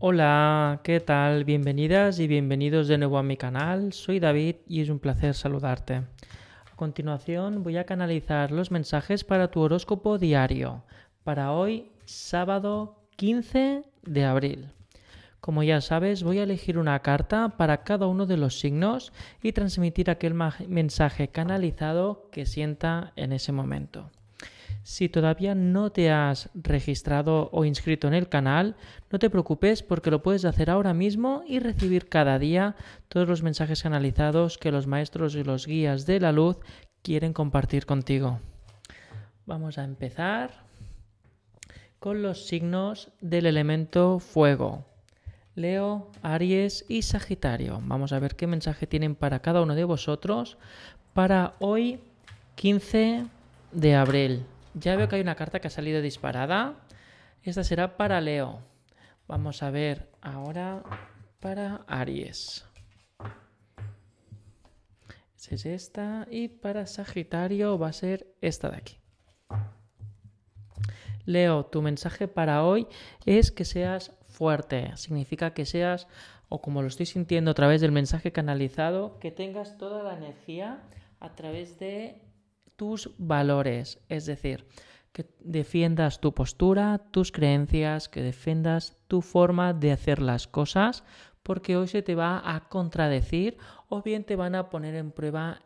Hola, ¿qué tal? Bienvenidas y bienvenidos de nuevo a mi canal. Soy David y es un placer saludarte. A continuación voy a canalizar los mensajes para tu horóscopo diario para hoy, sábado 15 de abril. Como ya sabes, voy a elegir una carta para cada uno de los signos y transmitir aquel mensaje canalizado que sienta en ese momento. Si todavía no te has registrado o inscrito en el canal, no te preocupes porque lo puedes hacer ahora mismo y recibir cada día todos los mensajes canalizados que los maestros y los guías de la luz quieren compartir contigo. Vamos a empezar con los signos del elemento fuego. Leo, Aries y Sagitario. Vamos a ver qué mensaje tienen para cada uno de vosotros para hoy 15 de abril. Ya veo que hay una carta que ha salido disparada. Esta será para Leo. Vamos a ver ahora para Aries. es esta. Y para Sagitario va a ser esta de aquí. Leo, tu mensaje para hoy es que seas fuerte. Significa que seas, o como lo estoy sintiendo a través del mensaje canalizado, que tengas toda la energía a través de tus valores, es decir, que defiendas tu postura, tus creencias, que defiendas tu forma de hacer las cosas, porque hoy se te va a contradecir o bien te van a poner en prueba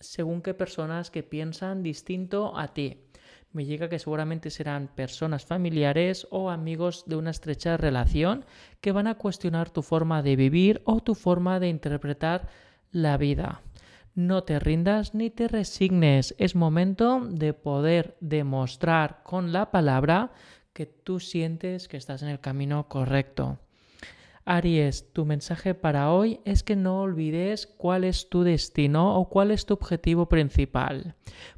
según qué personas que piensan distinto a ti. Me llega que seguramente serán personas familiares o amigos de una estrecha relación que van a cuestionar tu forma de vivir o tu forma de interpretar la vida. No te rindas ni te resignes. Es momento de poder demostrar con la palabra que tú sientes que estás en el camino correcto. Aries, tu mensaje para hoy es que no olvides cuál es tu destino o cuál es tu objetivo principal,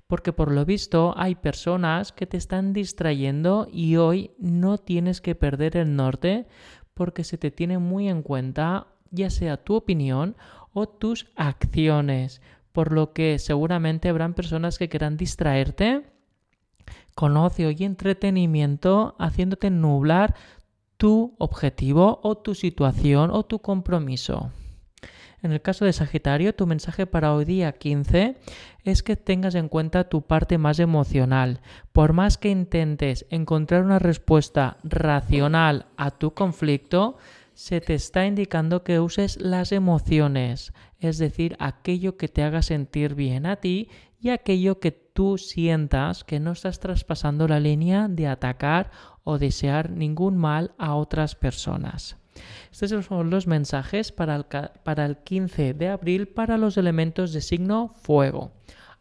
porque por lo visto hay personas que te están distrayendo y hoy no tienes que perder el norte porque se te tiene muy en cuenta ya sea tu opinión o tus acciones, por lo que seguramente habrán personas que quieran distraerte con ocio y entretenimiento, haciéndote nublar tu objetivo o tu situación o tu compromiso. En el caso de Sagitario, tu mensaje para hoy día 15 es que tengas en cuenta tu parte más emocional. Por más que intentes encontrar una respuesta racional a tu conflicto, se te está indicando que uses las emociones, es decir, aquello que te haga sentir bien a ti y aquello que tú sientas que no estás traspasando la línea de atacar o desear ningún mal a otras personas. Estos son los mensajes para el, para el 15 de abril para los elementos de signo fuego.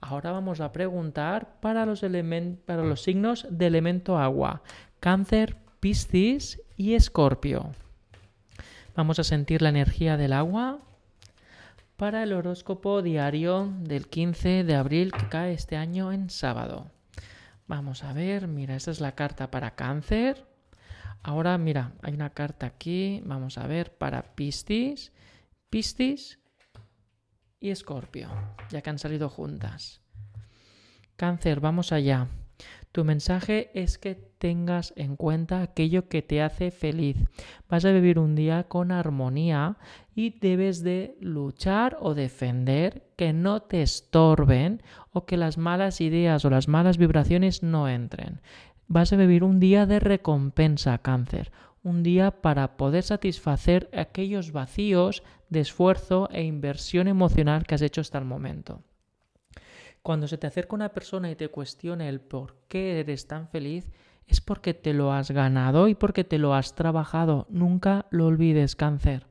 Ahora vamos a preguntar para los, para los signos de elemento agua, cáncer, piscis y escorpio. Vamos a sentir la energía del agua para el horóscopo diario del 15 de abril que cae este año en sábado. Vamos a ver, mira, esta es la carta para cáncer. Ahora, mira, hay una carta aquí, vamos a ver, para Piscis, Piscis y Escorpio, ya que han salido juntas. Cáncer, vamos allá. Tu mensaje es que tengas en cuenta aquello que te hace feliz. Vas a vivir un día con armonía y debes de luchar o defender que no te estorben o que las malas ideas o las malas vibraciones no entren. Vas a vivir un día de recompensa, cáncer, un día para poder satisfacer aquellos vacíos de esfuerzo e inversión emocional que has hecho hasta el momento. Cuando se te acerca una persona y te cuestiona el por qué eres tan feliz, es porque te lo has ganado y porque te lo has trabajado. Nunca lo olvides, cáncer.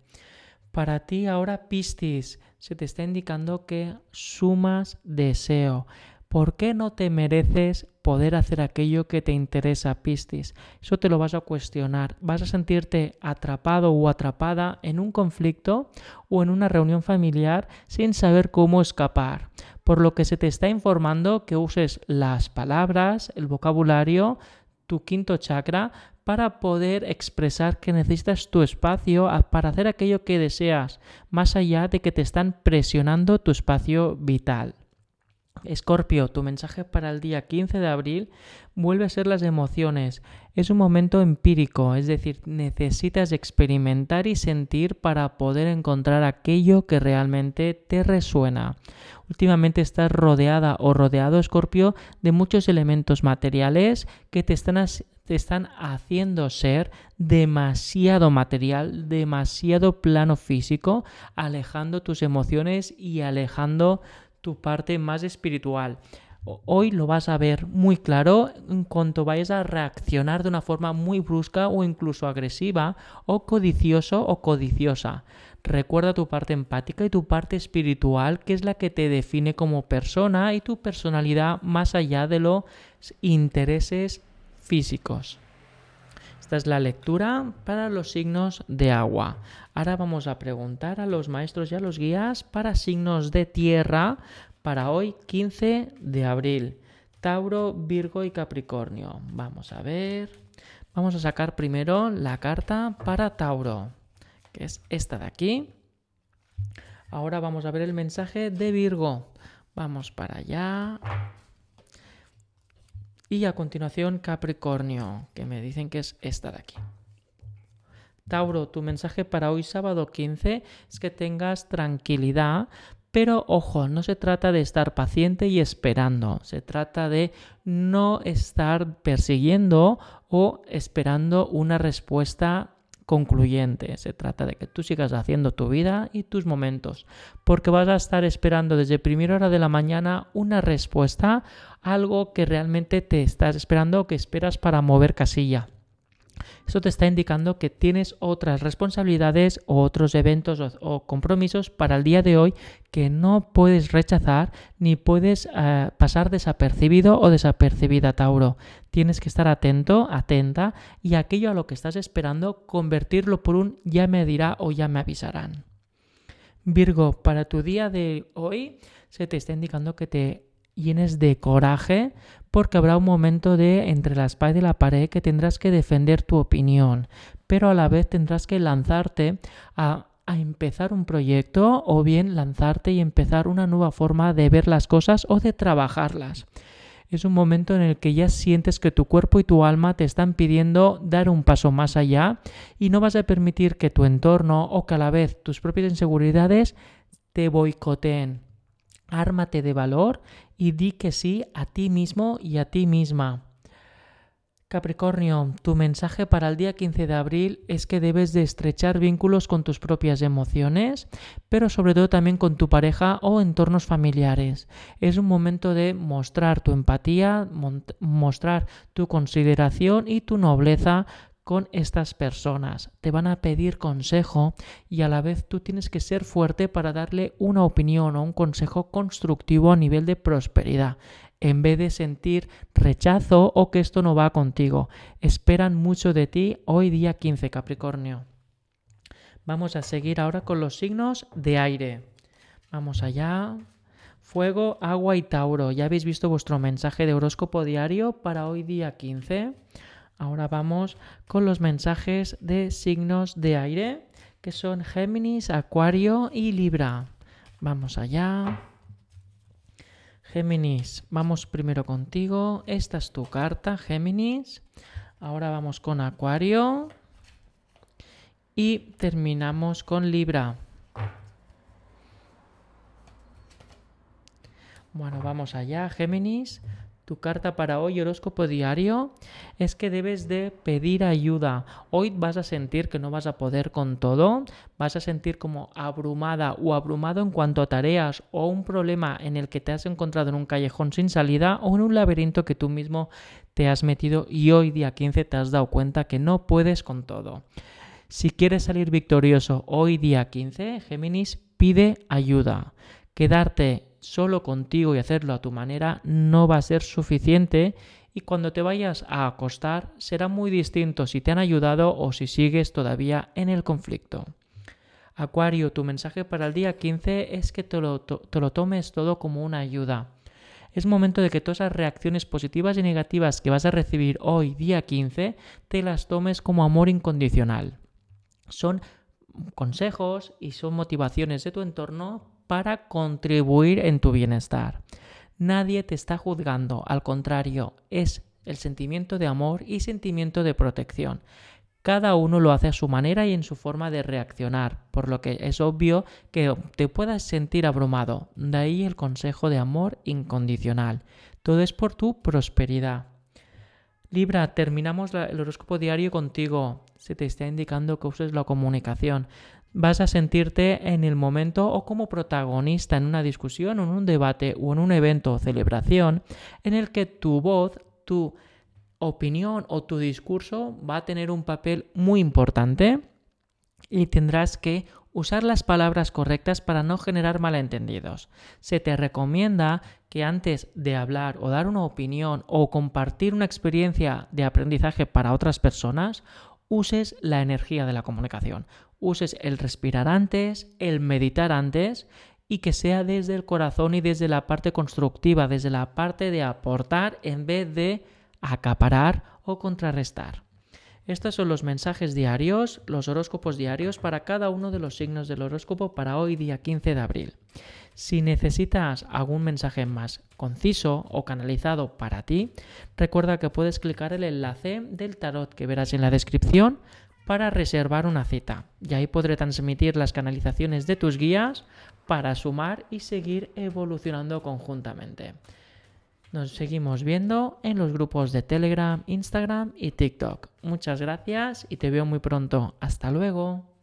Para ti ahora, Piscis, se te está indicando que sumas deseo. ¿Por qué no te mereces poder hacer aquello que te interesa, Piscis? Eso te lo vas a cuestionar. Vas a sentirte atrapado o atrapada en un conflicto o en una reunión familiar sin saber cómo escapar. Por lo que se te está informando que uses las palabras, el vocabulario, tu quinto chakra para poder expresar que necesitas tu espacio para hacer aquello que deseas, más allá de que te están presionando tu espacio vital. Escorpio, tu mensaje para el día 15 de abril vuelve a ser las emociones. Es un momento empírico, es decir, necesitas experimentar y sentir para poder encontrar aquello que realmente te resuena. Últimamente estás rodeada o rodeado, Escorpio, de muchos elementos materiales que te están, te están haciendo ser demasiado material, demasiado plano físico, alejando tus emociones y alejando tu parte más espiritual. Hoy lo vas a ver muy claro en cuanto vayas a reaccionar de una forma muy brusca o incluso agresiva o codicioso o codiciosa. Recuerda tu parte empática y tu parte espiritual, que es la que te define como persona y tu personalidad más allá de los intereses físicos. Esta es la lectura para los signos de agua. Ahora vamos a preguntar a los maestros y a los guías para signos de tierra para hoy 15 de abril. Tauro, Virgo y Capricornio. Vamos a ver. Vamos a sacar primero la carta para Tauro, que es esta de aquí. Ahora vamos a ver el mensaje de Virgo. Vamos para allá. Y a continuación Capricornio, que me dicen que es esta de aquí. Tauro, tu mensaje para hoy sábado 15 es que tengas tranquilidad, pero ojo, no se trata de estar paciente y esperando, se trata de no estar persiguiendo o esperando una respuesta concluyente. Se trata de que tú sigas haciendo tu vida y tus momentos, porque vas a estar esperando desde primera hora de la mañana una respuesta, algo que realmente te estás esperando que esperas para mover casilla. Eso te está indicando que tienes otras responsabilidades o otros eventos o, compromisos para el día de hoy que no puedes rechazar ni puedes eh, pasar desapercibido o desapercibida, Tauro. Tienes que estar atento, atenta y aquello a lo que estás esperando convertirlo por un ya me dirá o ya me avisarán. Virgo, para tu día de hoy se te está indicando que te llenes de coraje porque habrá un momento de entre la espada y la pared que tendrás que defender tu opinión, pero a la vez tendrás que lanzarte a, a empezar un proyecto o bien lanzarte y empezar una nueva forma de ver las cosas o de trabajarlas. Es un momento en el que ya sientes que tu cuerpo y tu alma te están pidiendo dar un paso más allá y no vas a permitir que tu entorno o que a la vez tus propias inseguridades te boicoteen. Ármate de valor y di que sí a ti mismo y a ti misma. Capricornio, tu mensaje para el día 15 de abril es que debes de estrechar vínculos con tus propias emociones, pero sobre todo también con tu pareja o entornos familiares. Es un momento de mostrar tu empatía, mostrar tu consideración y tu nobleza con estas personas. Te van a pedir consejo y a la vez tú tienes que ser fuerte para darle una opinión o un consejo constructivo a nivel de prosperidad en vez de sentir rechazo o que esto no va contigo. Esperan mucho de ti hoy día 15 Capricornio. Vamos a seguir ahora con los signos de aire. Vamos allá. Fuego, agua y Tauro. Ya habéis visto vuestro mensaje de horóscopo diario para hoy día 15. Ahora vamos con los mensajes de signos de aire, que son Géminis, Acuario y Libra. Vamos allá. Géminis, vamos primero contigo. Esta es tu carta, Géminis. Ahora vamos con Acuario. Y terminamos con Libra. Bueno, vamos allá, Géminis. Tu carta para hoy, horóscopo diario, es que debes de pedir ayuda. Hoy vas a sentir que no vas a poder con todo, vas a sentir como abrumada o abrumado en cuanto a tareas o un problema en el que te has encontrado en un callejón sin salida o en un laberinto que tú mismo te has metido y hoy día 15 te has dado cuenta que no puedes con todo. Si quieres salir victorioso hoy día 15, Géminis, pide ayuda. Quedarte solo contigo y hacerlo a tu manera no va a ser suficiente y cuando te vayas a acostar será muy distinto si te han ayudado o si sigues todavía en el conflicto. Acuario, tu mensaje para el día 15 es que te lo, te lo tomes todo como una ayuda. Es momento de que todas las reacciones positivas y negativas que vas a recibir hoy, día 15, te las tomes como amor incondicional. Son consejos y son motivaciones de tu entorno para contribuir en tu bienestar. Nadie te está juzgando, al contrario, es el sentimiento de amor y sentimiento de protección. Cada uno lo hace a su manera y en su forma de reaccionar, por lo que es obvio que te puedas sentir abrumado. De ahí el consejo de amor incondicional. Todo es por tu prosperidad. Libra, terminamos el horóscopo diario contigo. Se te está indicando que uses la comunicación. Vas a sentirte en el momento o como protagonista en una discusión, en un debate o en un evento o celebración en el que tu voz, tu opinión o tu discurso va a tener un papel muy importante y tendrás que usar las palabras correctas para no generar malentendidos. Se te recomienda que antes de hablar o dar una opinión o compartir una experiencia de aprendizaje para otras personas, uses la energía de la comunicación. Uses el respirar antes, el meditar antes y que sea desde el corazón y desde la parte constructiva, desde la parte de aportar en vez de acaparar o contrarrestar. Estos son los mensajes diarios, los horóscopos diarios para cada uno de los signos del horóscopo para hoy día 15 de abril. Si necesitas algún mensaje más conciso o canalizado para ti, recuerda que puedes clicar el enlace del tarot que verás en la descripción para reservar una cita. Y ahí podré transmitir las canalizaciones de tus guías para sumar y seguir evolucionando conjuntamente. Nos seguimos viendo en los grupos de Telegram, Instagram y TikTok. Muchas gracias y te veo muy pronto. Hasta luego.